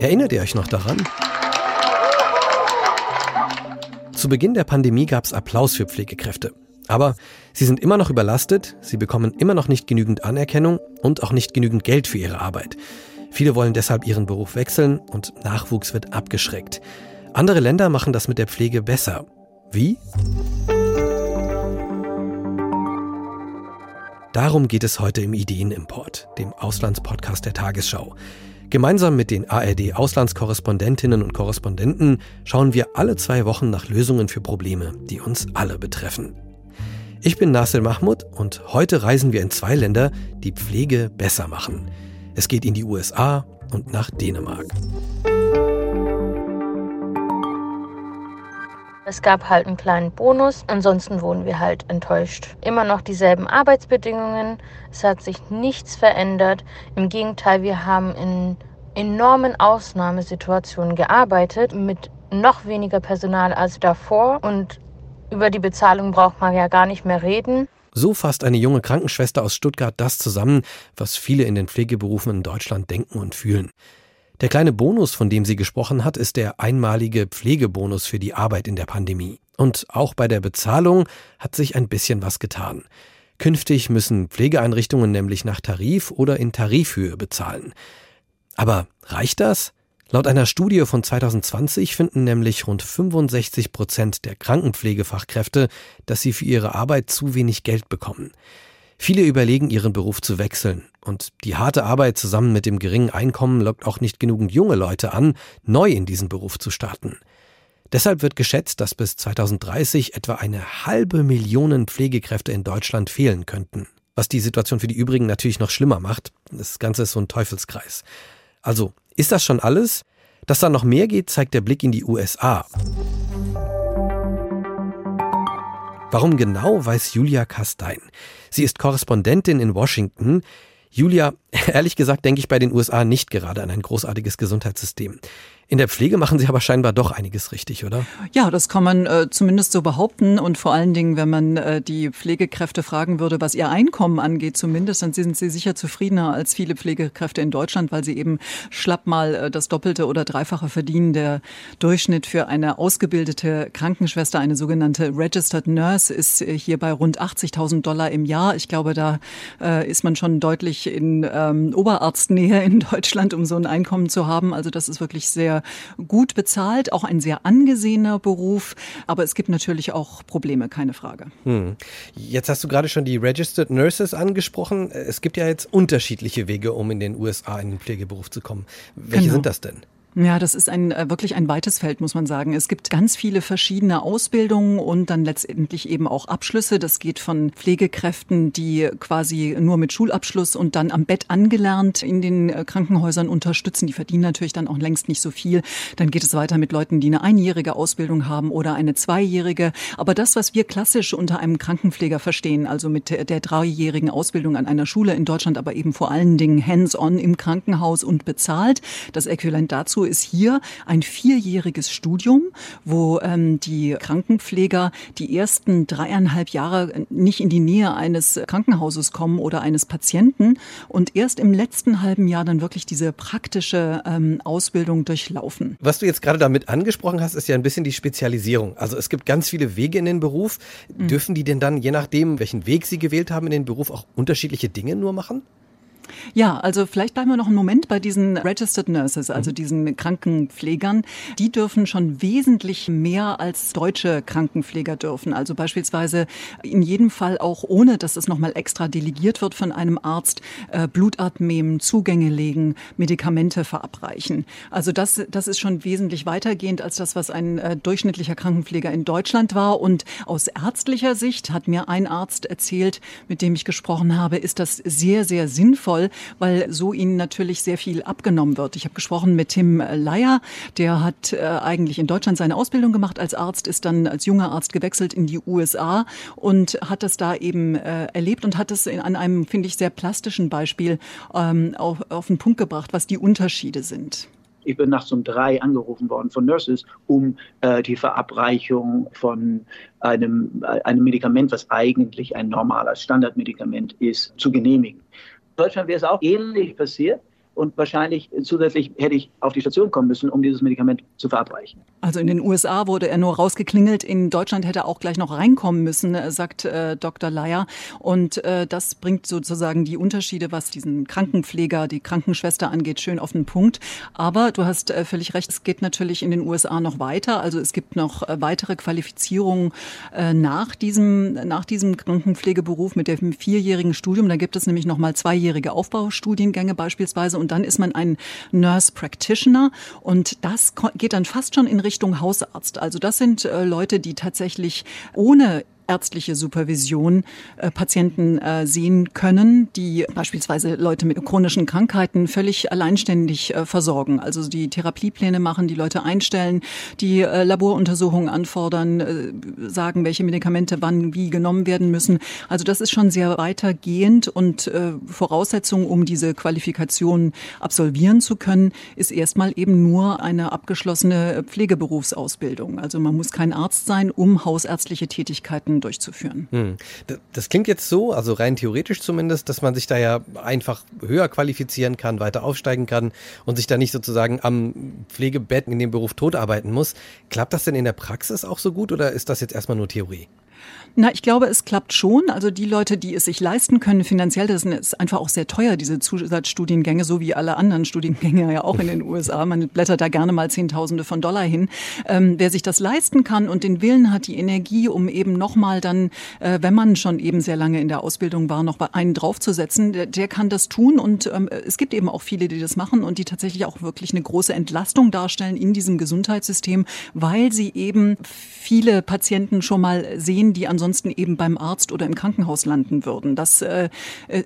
Erinnert ihr euch noch daran? Zu Beginn der Pandemie gab es Applaus für Pflegekräfte. Aber sie sind immer noch überlastet, sie bekommen immer noch nicht genügend Anerkennung und auch nicht genügend Geld für ihre Arbeit. Viele wollen deshalb ihren Beruf wechseln und Nachwuchs wird abgeschreckt. Andere Länder machen das mit der Pflege besser. Wie? Darum geht es heute im Ideenimport, dem Auslandspodcast der Tagesschau. Gemeinsam mit den ARD-Auslandskorrespondentinnen und Korrespondenten schauen wir alle zwei Wochen nach Lösungen für Probleme, die uns alle betreffen. Ich bin Nasser Mahmoud und heute reisen wir in zwei Länder, die Pflege besser machen. Es geht in die USA und nach Dänemark. Es gab halt einen kleinen Bonus, ansonsten wurden wir halt enttäuscht. Immer noch dieselben Arbeitsbedingungen, es hat sich nichts verändert. Im Gegenteil, wir haben in enormen Ausnahmesituationen gearbeitet mit noch weniger Personal als davor und über die Bezahlung braucht man ja gar nicht mehr reden. So fasst eine junge Krankenschwester aus Stuttgart das zusammen, was viele in den Pflegeberufen in Deutschland denken und fühlen. Der kleine Bonus, von dem sie gesprochen hat, ist der einmalige Pflegebonus für die Arbeit in der Pandemie. Und auch bei der Bezahlung hat sich ein bisschen was getan. Künftig müssen Pflegeeinrichtungen nämlich nach Tarif oder in Tarifhöhe bezahlen. Aber reicht das? Laut einer Studie von 2020 finden nämlich rund 65 Prozent der Krankenpflegefachkräfte, dass sie für ihre Arbeit zu wenig Geld bekommen. Viele überlegen, ihren Beruf zu wechseln. Und die harte Arbeit zusammen mit dem geringen Einkommen lockt auch nicht genügend junge Leute an, neu in diesen Beruf zu starten. Deshalb wird geschätzt, dass bis 2030 etwa eine halbe Million Pflegekräfte in Deutschland fehlen könnten. Was die Situation für die übrigen natürlich noch schlimmer macht. Das Ganze ist so ein Teufelskreis. Also, ist das schon alles? Dass da noch mehr geht, zeigt der Blick in die USA. Warum genau, weiß Julia Kastein. Sie ist Korrespondentin in Washington. Julia, ehrlich gesagt denke ich bei den USA nicht gerade an ein großartiges Gesundheitssystem. In der Pflege machen Sie aber scheinbar doch einiges richtig, oder? Ja, das kann man äh, zumindest so behaupten. Und vor allen Dingen, wenn man äh, die Pflegekräfte fragen würde, was ihr Einkommen angeht, zumindest, dann sind sie sicher zufriedener als viele Pflegekräfte in Deutschland, weil sie eben schlapp mal äh, das Doppelte oder Dreifache verdienen. Der Durchschnitt für eine ausgebildete Krankenschwester, eine sogenannte Registered Nurse, ist äh, hier bei rund 80.000 Dollar im Jahr. Ich glaube, da äh, ist man schon deutlich in ähm, Oberarztnähe in Deutschland, um so ein Einkommen zu haben. Also das ist wirklich sehr gut bezahlt, auch ein sehr angesehener Beruf. Aber es gibt natürlich auch Probleme, keine Frage. Hm. Jetzt hast du gerade schon die Registered Nurses angesprochen. Es gibt ja jetzt unterschiedliche Wege, um in den USA in den Pflegeberuf zu kommen. Welche genau. sind das denn? Ja, das ist ein äh, wirklich ein weites Feld, muss man sagen. Es gibt ganz viele verschiedene Ausbildungen und dann letztendlich eben auch Abschlüsse. Das geht von Pflegekräften, die quasi nur mit Schulabschluss und dann am Bett angelernt in den äh, Krankenhäusern unterstützen. Die verdienen natürlich dann auch längst nicht so viel. Dann geht es weiter mit Leuten, die eine einjährige Ausbildung haben oder eine zweijährige. Aber das, was wir klassisch unter einem Krankenpfleger verstehen, also mit der dreijährigen Ausbildung an einer Schule in Deutschland, aber eben vor allen Dingen hands-on im Krankenhaus und bezahlt, das Äquivalent dazu ist hier ein vierjähriges Studium, wo ähm, die Krankenpfleger die ersten dreieinhalb Jahre nicht in die Nähe eines Krankenhauses kommen oder eines Patienten und erst im letzten halben Jahr dann wirklich diese praktische ähm, Ausbildung durchlaufen. Was du jetzt gerade damit angesprochen hast, ist ja ein bisschen die Spezialisierung. Also es gibt ganz viele Wege in den Beruf. Mhm. Dürfen die denn dann, je nachdem, welchen Weg sie gewählt haben in den Beruf, auch unterschiedliche Dinge nur machen? Ja, also vielleicht bleiben wir noch einen Moment bei diesen Registered Nurses, also mhm. diesen Krankenpflegern. Die dürfen schon wesentlich mehr als deutsche Krankenpfleger dürfen. Also beispielsweise in jedem Fall auch ohne, dass es nochmal extra delegiert wird von einem Arzt, äh, Blut abnehmen, Zugänge legen, Medikamente verabreichen. Also das, das ist schon wesentlich weitergehend als das, was ein äh, durchschnittlicher Krankenpfleger in Deutschland war. Und aus ärztlicher Sicht hat mir ein Arzt erzählt, mit dem ich gesprochen habe, ist das sehr, sehr sinnvoll, soll, weil so ihnen natürlich sehr viel abgenommen wird. Ich habe gesprochen mit Tim Leier, der hat äh, eigentlich in Deutschland seine Ausbildung gemacht als Arzt, ist dann als junger Arzt gewechselt in die USA und hat das da eben äh, erlebt und hat es an einem, finde ich, sehr plastischen Beispiel ähm, auf, auf den Punkt gebracht, was die Unterschiede sind. Ich bin nachts um drei angerufen worden von Nurses, um äh, die Verabreichung von einem, äh, einem Medikament, was eigentlich ein normales Standardmedikament ist, zu genehmigen. Deutschland wäre es auch ähnlich passiert. Und wahrscheinlich zusätzlich hätte ich auf die Station kommen müssen, um dieses Medikament zu verabreichen. Also in den USA wurde er nur rausgeklingelt, in Deutschland hätte er auch gleich noch reinkommen müssen, äh, sagt äh, Dr. Leier. Und äh, das bringt sozusagen die Unterschiede, was diesen Krankenpfleger, die Krankenschwester angeht, schön auf den Punkt. Aber du hast äh, völlig recht, es geht natürlich in den USA noch weiter. Also es gibt noch äh, weitere Qualifizierungen äh, nach diesem, nach diesem Krankenpflegeberuf mit dem vierjährigen Studium. Da gibt es nämlich noch mal zweijährige Aufbaustudiengänge beispielsweise und dann ist man ein Nurse Practitioner und das geht dann fast schon in Richtung Hausarzt. Also das sind äh, Leute, die tatsächlich ohne ärztliche Supervision äh, Patienten äh, sehen können, die beispielsweise Leute mit chronischen Krankheiten völlig alleinständig äh, versorgen. Also die Therapiepläne machen, die Leute einstellen, die Laboruntersuchungen anfordern, sagen, welche Medikamente wann wie genommen werden müssen. Also das ist schon sehr weitergehend und Voraussetzung, um diese Qualifikation absolvieren zu können, ist erstmal eben nur eine abgeschlossene Pflegeberufsausbildung. Also man muss kein Arzt sein, um hausärztliche Tätigkeiten durchzuführen. Hm. Das klingt jetzt so, also rein theoretisch zumindest, dass man sich da ja einfach höher qualifizieren kann, weiter aufsteigen kann und sich da nicht sozusagen am Pflegebett in dem Beruf tot arbeiten muss. Klappt das denn in der Praxis auch so gut oder ist das jetzt erstmal nur Theorie? Na, ich glaube, es klappt schon. Also die Leute, die es sich leisten können finanziell, das ist einfach auch sehr teuer, diese Zusatzstudiengänge, so wie alle anderen Studiengänge ja auch in den USA. Man blättert da gerne mal Zehntausende von Dollar hin. Ähm, wer sich das leisten kann und den Willen hat, die Energie, um eben nochmal dann, äh, wenn man schon eben sehr lange in der Ausbildung war, noch einen draufzusetzen, der, der kann das tun. Und ähm, es gibt eben auch viele, die das machen und die tatsächlich auch wirklich eine große Entlastung darstellen in diesem Gesundheitssystem, weil sie eben viele Patienten schon mal sehen, die ansonsten eben beim Arzt oder im Krankenhaus landen würden. Das äh,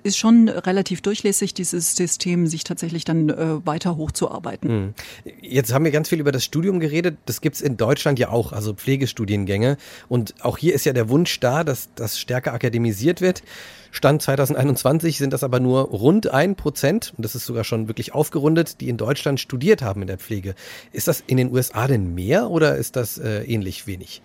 ist schon relativ durchlässig, dieses System, sich tatsächlich dann äh, weiter hochzuarbeiten. Hm. Jetzt haben wir ganz viel über das Studium geredet. Das gibt es in Deutschland ja auch, also Pflegestudiengänge. Und auch hier ist ja der Wunsch da, dass das stärker akademisiert wird. Stand 2021 sind das aber nur rund ein Prozent, und das ist sogar schon wirklich aufgerundet, die in Deutschland studiert haben in der Pflege. Ist das in den USA denn mehr oder ist das äh, ähnlich wenig?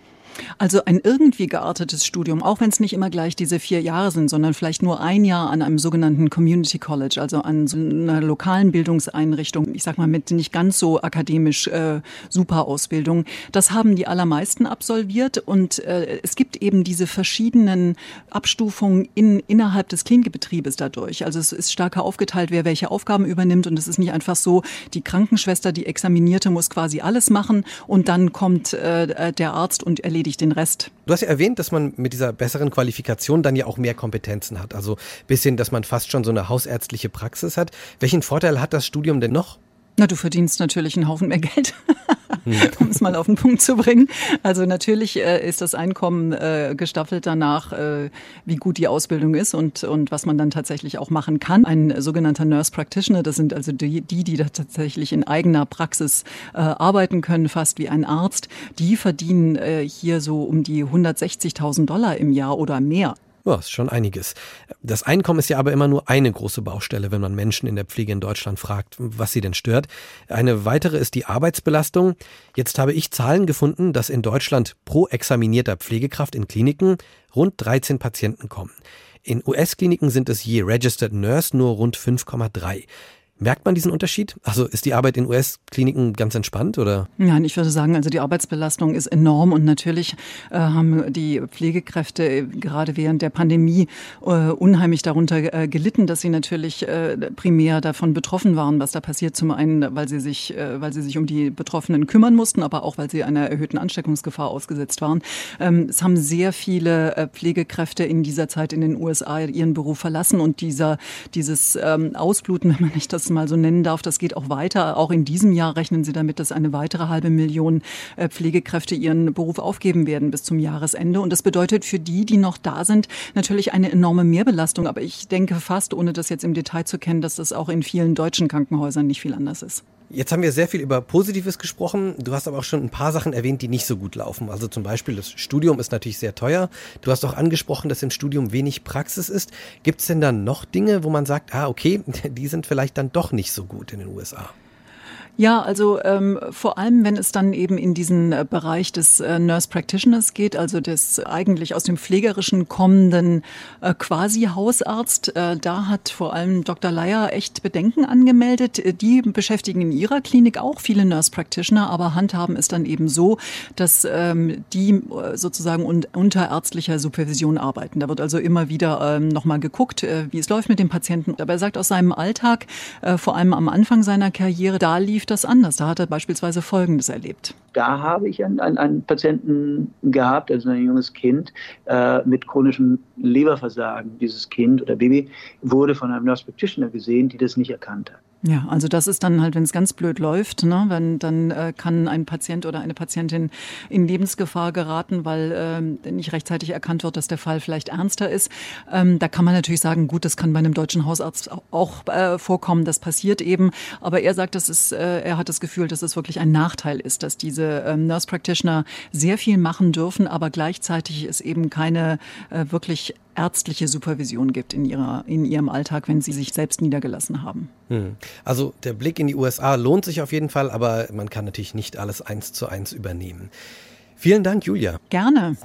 Also ein irgendwie geartetes Studium, auch wenn es nicht immer gleich diese vier Jahre sind, sondern vielleicht nur ein Jahr an einem sogenannten Community College, also an so einer lokalen Bildungseinrichtung, ich sag mal mit nicht ganz so akademisch äh, super Ausbildung. Das haben die allermeisten absolviert und äh, es gibt eben diese verschiedenen Abstufungen in, innerhalb des Klinikbetriebes dadurch. Also es ist stärker aufgeteilt, wer welche Aufgaben übernimmt und es ist nicht einfach so, die Krankenschwester, die Examinierte muss quasi alles machen und dann kommt äh, der Arzt und erledigt erledigt den Rest. Du hast ja erwähnt, dass man mit dieser besseren Qualifikation dann ja auch mehr Kompetenzen hat. Also bisschen, dass man fast schon so eine hausärztliche Praxis hat. Welchen Vorteil hat das Studium denn noch? Na, du verdienst natürlich einen Haufen mehr Geld, um es mal auf den Punkt zu bringen. Also natürlich äh, ist das Einkommen äh, gestaffelt danach, äh, wie gut die Ausbildung ist und, und was man dann tatsächlich auch machen kann. Ein sogenannter Nurse Practitioner, das sind also die, die, die da tatsächlich in eigener Praxis äh, arbeiten können, fast wie ein Arzt, die verdienen äh, hier so um die 160.000 Dollar im Jahr oder mehr. Ja, ist schon einiges. Das Einkommen ist ja aber immer nur eine große Baustelle, wenn man Menschen in der Pflege in Deutschland fragt, was sie denn stört. Eine weitere ist die Arbeitsbelastung. Jetzt habe ich Zahlen gefunden, dass in Deutschland pro examinierter Pflegekraft in Kliniken rund 13 Patienten kommen. In US-Kliniken sind es je Registered Nurse nur rund 5,3. Merkt man diesen Unterschied? Also ist die Arbeit in US-Kliniken ganz entspannt oder? Nein, ich würde sagen, also die Arbeitsbelastung ist enorm und natürlich äh, haben die Pflegekräfte äh, gerade während der Pandemie äh, unheimlich darunter äh, gelitten, dass sie natürlich äh, primär davon betroffen waren, was da passiert. Zum einen, weil sie sich, äh, weil sie sich um die Betroffenen kümmern mussten, aber auch weil sie einer erhöhten Ansteckungsgefahr ausgesetzt waren. Ähm, es haben sehr viele Pflegekräfte in dieser Zeit in den USA ihren Beruf verlassen und dieser dieses ähm, Ausbluten, wenn man nicht das mal so nennen darf, das geht auch weiter. Auch in diesem Jahr rechnen Sie damit, dass eine weitere halbe Million äh, Pflegekräfte ihren Beruf aufgeben werden bis zum Jahresende. Und das bedeutet für die, die noch da sind, natürlich eine enorme Mehrbelastung. Aber ich denke fast, ohne das jetzt im Detail zu kennen, dass das auch in vielen deutschen Krankenhäusern nicht viel anders ist. Jetzt haben wir sehr viel über Positives gesprochen. Du hast aber auch schon ein paar Sachen erwähnt, die nicht so gut laufen. Also zum Beispiel das Studium ist natürlich sehr teuer. Du hast auch angesprochen, dass im Studium wenig Praxis ist. Gibt es denn dann noch Dinge, wo man sagt, ah, okay, die sind vielleicht dann doch nicht so gut in den USA? Ja, also ähm, vor allem, wenn es dann eben in diesen äh, Bereich des äh, Nurse Practitioners geht, also des eigentlich aus dem Pflegerischen kommenden äh, quasi Hausarzt, äh, da hat vor allem Dr. Leier echt Bedenken angemeldet. Äh, die beschäftigen in ihrer Klinik auch viele Nurse Practitioner, aber handhaben es dann eben so, dass ähm, die äh, sozusagen un unter ärztlicher Supervision arbeiten. Da wird also immer wieder ähm, nochmal geguckt, äh, wie es läuft mit dem Patienten. Aber er sagt aus seinem Alltag, äh, vor allem am Anfang seiner Karriere, da lief lief das anders? Da hat er beispielsweise Folgendes erlebt. Da habe ich einen, einen, einen Patienten gehabt, also ein junges Kind äh, mit chronischem Leberversagen. Dieses Kind oder Baby wurde von einem Nurse Practitioner gesehen, die das nicht erkannt hat. Ja, also das ist dann halt, wenn es ganz blöd läuft, ne, wenn, dann äh, kann ein Patient oder eine Patientin in Lebensgefahr geraten, weil äh, nicht rechtzeitig erkannt wird, dass der Fall vielleicht ernster ist. Ähm, da kann man natürlich sagen, gut, das kann bei einem deutschen Hausarzt auch äh, vorkommen, das passiert eben. Aber er sagt, das ist, äh, er hat das Gefühl, dass es wirklich ein Nachteil ist, dass diese ähm, Nurse Practitioner sehr viel machen dürfen, aber gleichzeitig es eben keine äh, wirklich ärztliche Supervision gibt in, ihrer, in ihrem Alltag, wenn sie sich selbst niedergelassen haben. Hm. Also der Blick in die USA lohnt sich auf jeden Fall, aber man kann natürlich nicht alles eins zu eins übernehmen. Vielen Dank, Julia. Gerne.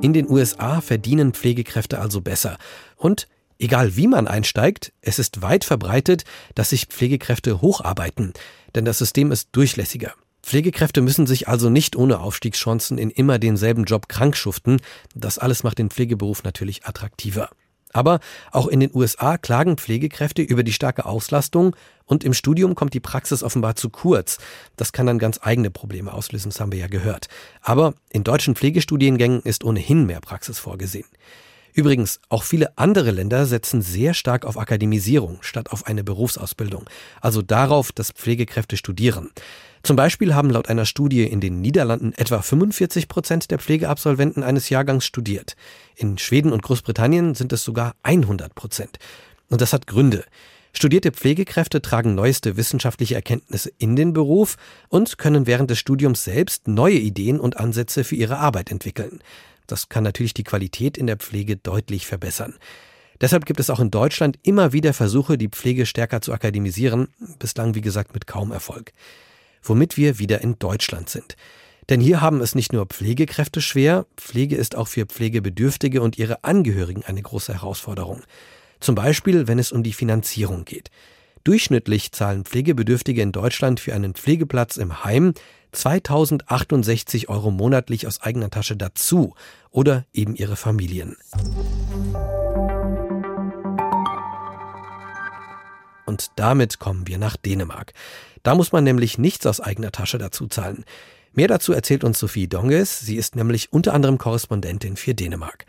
In den USA verdienen Pflegekräfte also besser. Und egal wie man einsteigt, es ist weit verbreitet, dass sich Pflegekräfte hocharbeiten, denn das System ist durchlässiger. Pflegekräfte müssen sich also nicht ohne Aufstiegschancen in immer denselben Job krank schuften. Das alles macht den Pflegeberuf natürlich attraktiver. Aber auch in den USA klagen Pflegekräfte über die starke Auslastung und im Studium kommt die Praxis offenbar zu kurz. Das kann dann ganz eigene Probleme auslösen, das haben wir ja gehört. Aber in deutschen Pflegestudiengängen ist ohnehin mehr Praxis vorgesehen. Übrigens, auch viele andere Länder setzen sehr stark auf Akademisierung statt auf eine Berufsausbildung, also darauf, dass Pflegekräfte studieren. Zum Beispiel haben laut einer Studie in den Niederlanden etwa 45 Prozent der Pflegeabsolventen eines Jahrgangs studiert. In Schweden und Großbritannien sind es sogar 100 Prozent. Und das hat Gründe. Studierte Pflegekräfte tragen neueste wissenschaftliche Erkenntnisse in den Beruf und können während des Studiums selbst neue Ideen und Ansätze für ihre Arbeit entwickeln. Das kann natürlich die Qualität in der Pflege deutlich verbessern. Deshalb gibt es auch in Deutschland immer wieder Versuche, die Pflege stärker zu akademisieren, bislang wie gesagt mit kaum Erfolg womit wir wieder in Deutschland sind. Denn hier haben es nicht nur Pflegekräfte schwer, Pflege ist auch für Pflegebedürftige und ihre Angehörigen eine große Herausforderung. Zum Beispiel, wenn es um die Finanzierung geht. Durchschnittlich zahlen Pflegebedürftige in Deutschland für einen Pflegeplatz im Heim 2068 Euro monatlich aus eigener Tasche dazu oder eben ihre Familien. Und damit kommen wir nach Dänemark. Da muss man nämlich nichts aus eigener Tasche dazu zahlen. Mehr dazu erzählt uns Sophie Donges. Sie ist nämlich unter anderem Korrespondentin für Dänemark.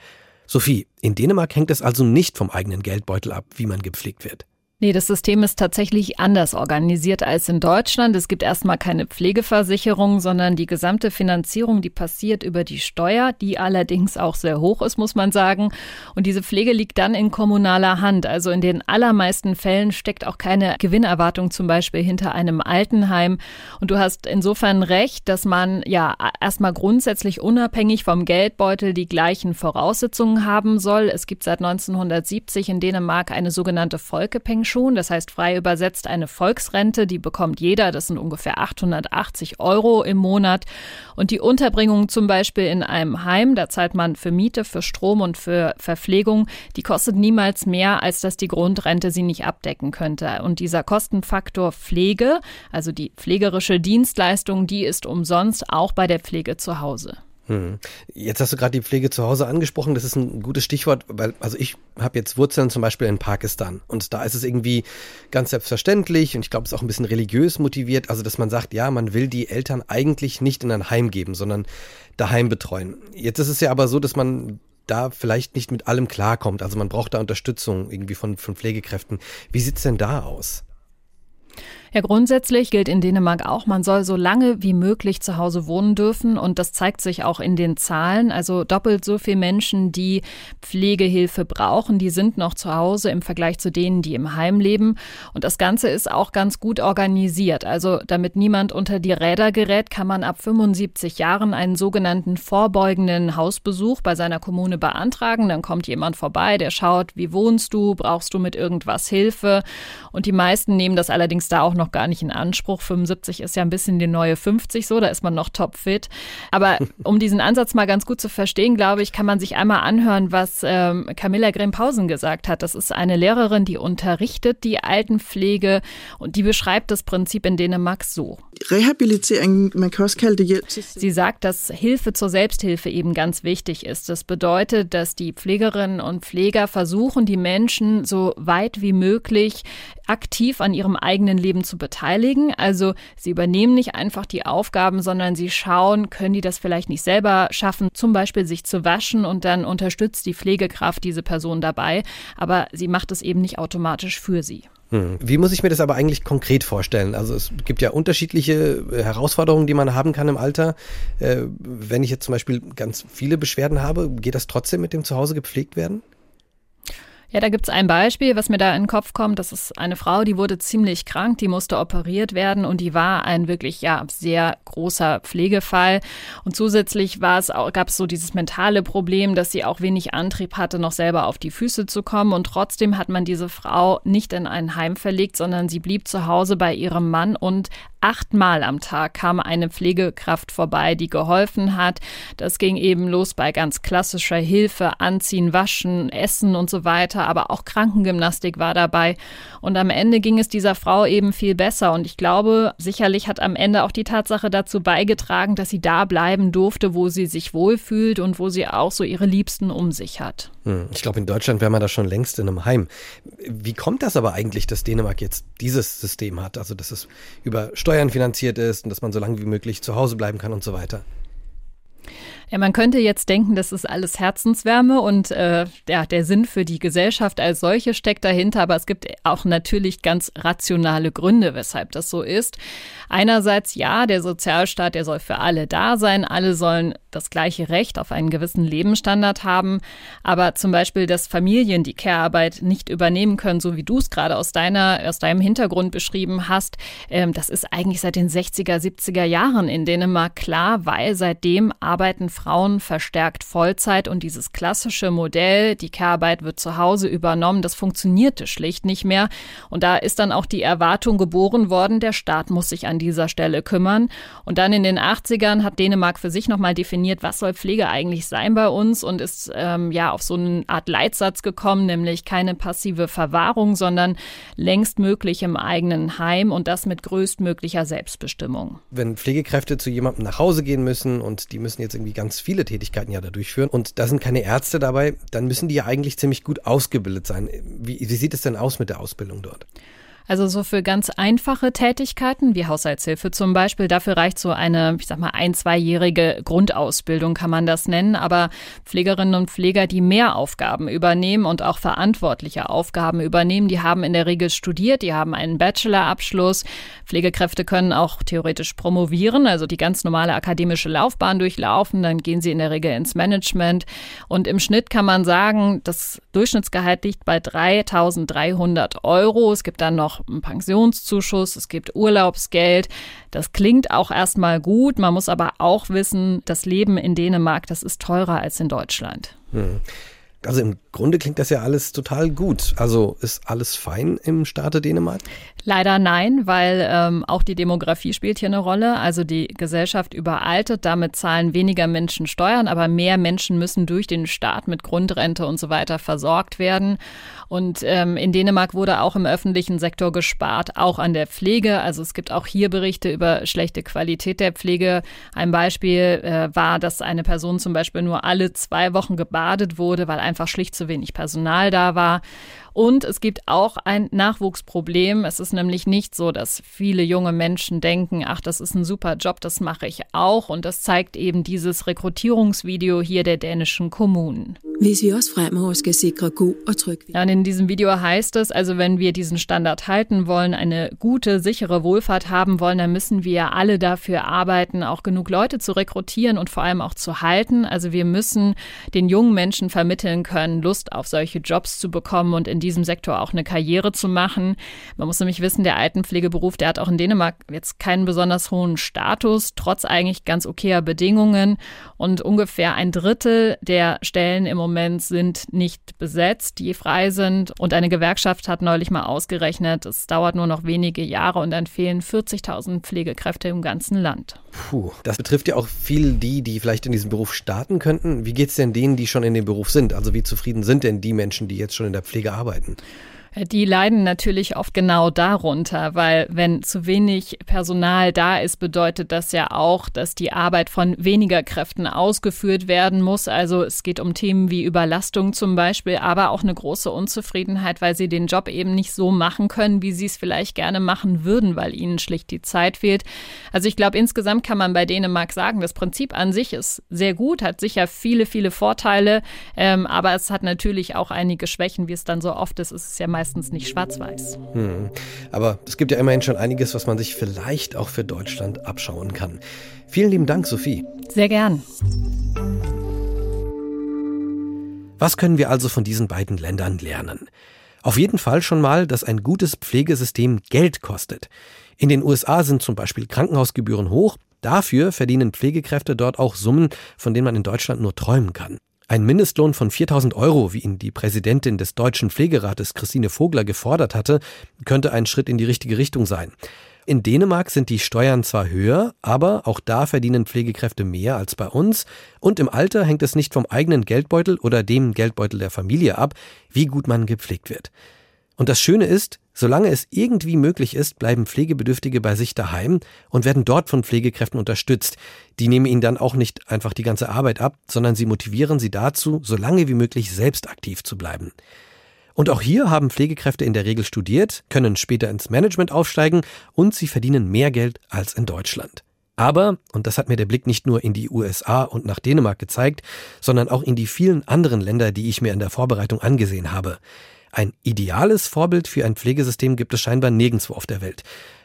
Sophie, in Dänemark hängt es also nicht vom eigenen Geldbeutel ab, wie man gepflegt wird. Nee, das System ist tatsächlich anders organisiert als in Deutschland. Es gibt erstmal keine Pflegeversicherung, sondern die gesamte Finanzierung, die passiert über die Steuer, die allerdings auch sehr hoch ist, muss man sagen. Und diese Pflege liegt dann in kommunaler Hand. Also in den allermeisten Fällen steckt auch keine Gewinnerwartung zum Beispiel hinter einem Altenheim. Und du hast insofern recht, dass man ja erstmal grundsätzlich unabhängig vom Geldbeutel die gleichen Voraussetzungen haben soll. Es gibt seit 1970 in Dänemark eine sogenannte Folkepension schon. Das heißt frei übersetzt eine Volksrente, die bekommt jeder. Das sind ungefähr 880 Euro im Monat. Und die Unterbringung zum Beispiel in einem Heim, da zahlt man für Miete, für Strom und für Verpflegung, die kostet niemals mehr, als dass die Grundrente sie nicht abdecken könnte. Und dieser Kostenfaktor Pflege, also die pflegerische Dienstleistung, die ist umsonst auch bei der Pflege zu Hause. Hm. Jetzt hast du gerade die Pflege zu Hause angesprochen. Das ist ein gutes Stichwort, weil also ich habe jetzt Wurzeln zum Beispiel in Pakistan und da ist es irgendwie ganz selbstverständlich und ich glaube, es ist auch ein bisschen religiös motiviert, also dass man sagt, ja, man will die Eltern eigentlich nicht in ein Heim geben, sondern daheim betreuen. Jetzt ist es ja aber so, dass man da vielleicht nicht mit allem klarkommt. Also man braucht da Unterstützung irgendwie von, von Pflegekräften. Wie sieht's denn da aus? Ja, grundsätzlich gilt in Dänemark auch, man soll so lange wie möglich zu Hause wohnen dürfen und das zeigt sich auch in den Zahlen. Also doppelt so viele Menschen, die Pflegehilfe brauchen, die sind noch zu Hause im Vergleich zu denen, die im Heim leben. Und das Ganze ist auch ganz gut organisiert. Also damit niemand unter die Räder gerät, kann man ab 75 Jahren einen sogenannten vorbeugenden Hausbesuch bei seiner Kommune beantragen. Dann kommt jemand vorbei, der schaut, wie wohnst du, brauchst du mit irgendwas Hilfe. Und die meisten nehmen das allerdings da auch noch noch gar nicht in Anspruch. 75 ist ja ein bisschen die neue 50 so, da ist man noch topfit. Aber um diesen Ansatz mal ganz gut zu verstehen, glaube ich, kann man sich einmal anhören, was ähm, Camilla Grimpausen gesagt hat. Das ist eine Lehrerin, die unterrichtet die Altenpflege und die beschreibt das Prinzip in Dänemark so. Sie sagt, dass Hilfe zur Selbsthilfe eben ganz wichtig ist. Das bedeutet, dass die Pflegerinnen und Pfleger versuchen, die Menschen so weit wie möglich aktiv an ihrem eigenen Leben zu beteiligen. Also sie übernehmen nicht einfach die Aufgaben, sondern sie schauen, können die das vielleicht nicht selber schaffen, zum Beispiel sich zu waschen und dann unterstützt die Pflegekraft diese Person dabei. Aber sie macht es eben nicht automatisch für sie. Hm. Wie muss ich mir das aber eigentlich konkret vorstellen? Also es gibt ja unterschiedliche äh, Herausforderungen, die man haben kann im Alter. Äh, wenn ich jetzt zum Beispiel ganz viele Beschwerden habe, geht das trotzdem mit dem Zuhause gepflegt werden? Ja, da gibt's ein Beispiel, was mir da in den Kopf kommt. Das ist eine Frau, die wurde ziemlich krank, die musste operiert werden und die war ein wirklich ja sehr großer Pflegefall. Und zusätzlich es gab es so dieses mentale Problem, dass sie auch wenig Antrieb hatte, noch selber auf die Füße zu kommen. Und trotzdem hat man diese Frau nicht in ein Heim verlegt, sondern sie blieb zu Hause bei ihrem Mann und achtmal am Tag kam eine Pflegekraft vorbei, die geholfen hat. Das ging eben los bei ganz klassischer Hilfe, Anziehen, Waschen, Essen und so weiter, aber auch Krankengymnastik war dabei. Und am Ende ging es dieser Frau eben viel besser. Und ich glaube, sicherlich hat am Ende auch die Tatsache dazu beigetragen, dass sie da bleiben durfte, wo sie sich wohlfühlt und wo sie auch so ihre Liebsten um sich hat. Hm, ich glaube, in Deutschland wäre man da schon längst in einem Heim. Wie kommt das aber eigentlich, dass Dänemark jetzt dieses System hat? Also, dass es über Steuern finanziert ist und dass man so lange wie möglich zu Hause bleiben kann und so weiter? Ja, man könnte jetzt denken, das ist alles Herzenswärme und äh, ja, der Sinn für die Gesellschaft als solche steckt dahinter, aber es gibt auch natürlich ganz rationale Gründe, weshalb das so ist. Einerseits ja, der Sozialstaat, der soll für alle da sein, alle sollen das gleiche Recht auf einen gewissen Lebensstandard haben, aber zum Beispiel, dass Familien die Care-Arbeit nicht übernehmen können, so wie du es gerade aus aus deinem Hintergrund beschrieben hast, ähm, das ist eigentlich seit den 60er, 70er Jahren in Dänemark klar, weil seitdem arbeiten Frauen verstärkt Vollzeit und dieses klassische Modell, die Care-Arbeit wird zu Hause übernommen, das funktionierte schlicht nicht mehr. Und da ist dann auch die Erwartung geboren worden, der Staat muss sich an dieser Stelle kümmern. Und dann in den 80ern hat Dänemark für sich nochmal definiert, was soll Pflege eigentlich sein bei uns und ist ähm, ja auf so eine Art Leitsatz gekommen, nämlich keine passive Verwahrung, sondern längst möglich im eigenen Heim und das mit größtmöglicher Selbstbestimmung. Wenn Pflegekräfte zu jemandem nach Hause gehen müssen und die müssen jetzt irgendwie ganz ganz viele Tätigkeiten ja da durchführen und da sind keine Ärzte dabei, dann müssen die ja eigentlich ziemlich gut ausgebildet sein. Wie, wie sieht es denn aus mit der Ausbildung dort? Also so für ganz einfache Tätigkeiten wie Haushaltshilfe zum Beispiel, dafür reicht so eine, ich sag mal, ein-, zweijährige Grundausbildung kann man das nennen. Aber Pflegerinnen und Pfleger, die mehr Aufgaben übernehmen und auch verantwortliche Aufgaben übernehmen, die haben in der Regel studiert, die haben einen Bachelorabschluss. Pflegekräfte können auch theoretisch promovieren, also die ganz normale akademische Laufbahn durchlaufen. Dann gehen sie in der Regel ins Management. Und im Schnitt kann man sagen, das Durchschnittsgehalt liegt bei 3.300 Euro. Es gibt dann noch einen Pensionszuschuss, es gibt Urlaubsgeld. Das klingt auch erstmal gut. Man muss aber auch wissen, das Leben in Dänemark, das ist teurer als in Deutschland. Hm. Also im Grunde klingt das ja alles total gut. Also ist alles fein im Staate Dänemark? Leider nein, weil ähm, auch die Demografie spielt hier eine Rolle. Also die Gesellschaft überaltet, damit zahlen weniger Menschen Steuern, aber mehr Menschen müssen durch den Staat mit Grundrente und so weiter versorgt werden. Und ähm, in Dänemark wurde auch im öffentlichen Sektor gespart, auch an der Pflege. Also es gibt auch hier Berichte über schlechte Qualität der Pflege. Ein Beispiel äh, war, dass eine Person zum Beispiel nur alle zwei Wochen gebadet wurde, weil einfach schlicht zu wenig Personal da war. Und es gibt auch ein Nachwuchsproblem. Es ist nämlich nicht so, dass viele junge Menschen denken, ach, das ist ein super Job, das mache ich auch. Und das zeigt eben dieses Rekrutierungsvideo hier der dänischen Kommunen. Ja, und in diesem Video heißt es, also wenn wir diesen Standard halten wollen, eine gute, sichere Wohlfahrt haben wollen, dann müssen wir alle dafür arbeiten, auch genug Leute zu rekrutieren und vor allem auch zu halten. Also wir müssen den jungen Menschen vermitteln können, Lust auf solche Jobs zu bekommen und in diesem Sektor auch eine Karriere zu machen. Man muss nämlich wissen, der Altenpflegeberuf, der hat auch in Dänemark jetzt keinen besonders hohen Status, trotz eigentlich ganz okayer Bedingungen. Und ungefähr ein Drittel der Stellen im Moment sind nicht besetzt, die frei sind. Und eine Gewerkschaft hat neulich mal ausgerechnet, es dauert nur noch wenige Jahre und dann fehlen 40.000 Pflegekräfte im ganzen Land. Puh, das betrifft ja auch viel die, die vielleicht in diesem Beruf starten könnten. Wie geht es denn denen, die schon in dem Beruf sind? Also wie zufrieden sind denn die Menschen, die jetzt schon in der Pflege arbeiten? Die leiden natürlich oft genau darunter, weil wenn zu wenig Personal da ist, bedeutet das ja auch, dass die Arbeit von weniger Kräften ausgeführt werden muss. Also es geht um Themen wie Überlastung zum Beispiel, aber auch eine große Unzufriedenheit, weil sie den Job eben nicht so machen können, wie sie es vielleicht gerne machen würden, weil ihnen schlicht die Zeit fehlt. Also ich glaube, insgesamt kann man bei Dänemark sagen, das Prinzip an sich ist sehr gut, hat sicher viele, viele Vorteile, ähm, aber es hat natürlich auch einige Schwächen, wie es dann so oft ist. Es ist ja meist meistens nicht schwarz-weiß. Hm. Aber es gibt ja immerhin schon einiges, was man sich vielleicht auch für Deutschland abschauen kann. Vielen lieben Dank, Sophie. Sehr gern. Was können wir also von diesen beiden Ländern lernen? Auf jeden Fall schon mal, dass ein gutes Pflegesystem Geld kostet. In den USA sind zum Beispiel Krankenhausgebühren hoch. Dafür verdienen Pflegekräfte dort auch Summen, von denen man in Deutschland nur träumen kann. Ein Mindestlohn von 4000 Euro, wie ihn die Präsidentin des Deutschen Pflegerates Christine Vogler gefordert hatte, könnte ein Schritt in die richtige Richtung sein. In Dänemark sind die Steuern zwar höher, aber auch da verdienen Pflegekräfte mehr als bei uns. Und im Alter hängt es nicht vom eigenen Geldbeutel oder dem Geldbeutel der Familie ab, wie gut man gepflegt wird. Und das Schöne ist, solange es irgendwie möglich ist, bleiben Pflegebedürftige bei sich daheim und werden dort von Pflegekräften unterstützt. Die nehmen ihnen dann auch nicht einfach die ganze Arbeit ab, sondern sie motivieren sie dazu, so lange wie möglich selbst aktiv zu bleiben. Und auch hier haben Pflegekräfte in der Regel studiert, können später ins Management aufsteigen und sie verdienen mehr Geld als in Deutschland. Aber, und das hat mir der Blick nicht nur in die USA und nach Dänemark gezeigt, sondern auch in die vielen anderen Länder, die ich mir in der Vorbereitung angesehen habe. Ein ideales Vorbild für ein Pflegesystem gibt es scheinbar nirgendwo auf der Welt.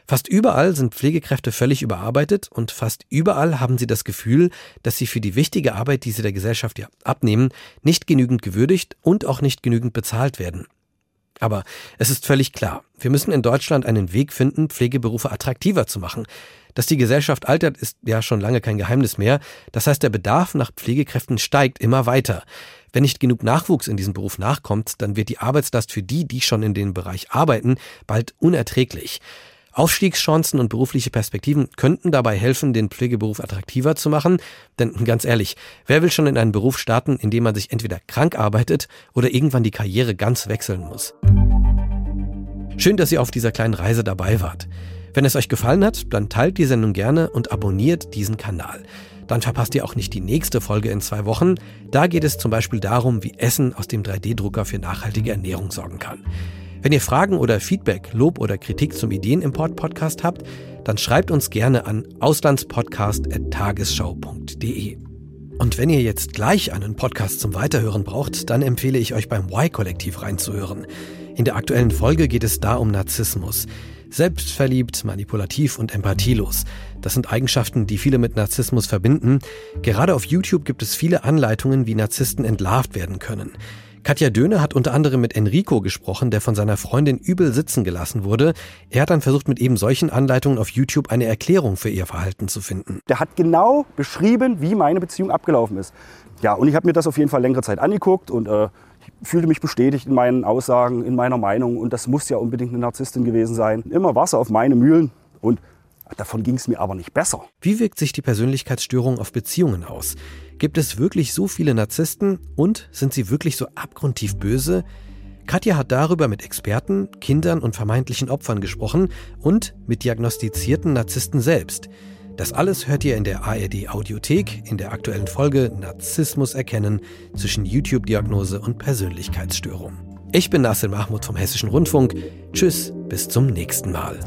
Fast überall sind Pflegekräfte völlig überarbeitet und fast überall haben sie das Gefühl, dass sie für die wichtige Arbeit, die sie der Gesellschaft ja abnehmen, nicht genügend gewürdigt und auch nicht genügend bezahlt werden. Aber es ist völlig klar, wir müssen in Deutschland einen Weg finden, Pflegeberufe attraktiver zu machen. Dass die Gesellschaft altert, ist ja schon lange kein Geheimnis mehr. Das heißt, der Bedarf nach Pflegekräften steigt immer weiter. Wenn nicht genug Nachwuchs in diesem Beruf nachkommt, dann wird die Arbeitslast für die, die schon in dem Bereich arbeiten, bald unerträglich. Aufstiegschancen und berufliche Perspektiven könnten dabei helfen, den Pflegeberuf attraktiver zu machen. Denn ganz ehrlich, wer will schon in einen Beruf starten, in dem man sich entweder krank arbeitet oder irgendwann die Karriere ganz wechseln muss? Schön, dass ihr auf dieser kleinen Reise dabei wart. Wenn es euch gefallen hat, dann teilt die Sendung gerne und abonniert diesen Kanal. Dann verpasst ihr auch nicht die nächste Folge in zwei Wochen. Da geht es zum Beispiel darum, wie Essen aus dem 3D-Drucker für nachhaltige Ernährung sorgen kann. Wenn ihr Fragen oder Feedback, Lob oder Kritik zum Ideenimport-Podcast habt, dann schreibt uns gerne an auslandspodcast.tagesschau.de. Und wenn ihr jetzt gleich einen Podcast zum Weiterhören braucht, dann empfehle ich euch beim Y-Kollektiv reinzuhören. In der aktuellen Folge geht es da um Narzissmus. Selbstverliebt, manipulativ und empathielos. Das sind Eigenschaften, die viele mit Narzissmus verbinden. Gerade auf YouTube gibt es viele Anleitungen, wie Narzissten entlarvt werden können. Katja Döhne hat unter anderem mit Enrico gesprochen, der von seiner Freundin übel sitzen gelassen wurde. Er hat dann versucht, mit eben solchen Anleitungen auf YouTube eine Erklärung für ihr Verhalten zu finden. Der hat genau beschrieben, wie meine Beziehung abgelaufen ist. Ja, und ich habe mir das auf jeden Fall längere Zeit angeguckt und äh, fühlte mich bestätigt in meinen Aussagen, in meiner Meinung. Und das muss ja unbedingt eine Narzisstin gewesen sein. Immer Wasser auf meine Mühlen und davon ging es mir aber nicht besser. Wie wirkt sich die Persönlichkeitsstörung auf Beziehungen aus? Gibt es wirklich so viele Narzissten und sind sie wirklich so abgrundtief böse? Katja hat darüber mit Experten, Kindern und vermeintlichen Opfern gesprochen und mit diagnostizierten Narzissten selbst. Das alles hört ihr in der ARD Audiothek in der aktuellen Folge Narzissmus erkennen zwischen YouTube-Diagnose und Persönlichkeitsstörung. Ich bin Nasser Mahmoud vom Hessischen Rundfunk. Tschüss, bis zum nächsten Mal.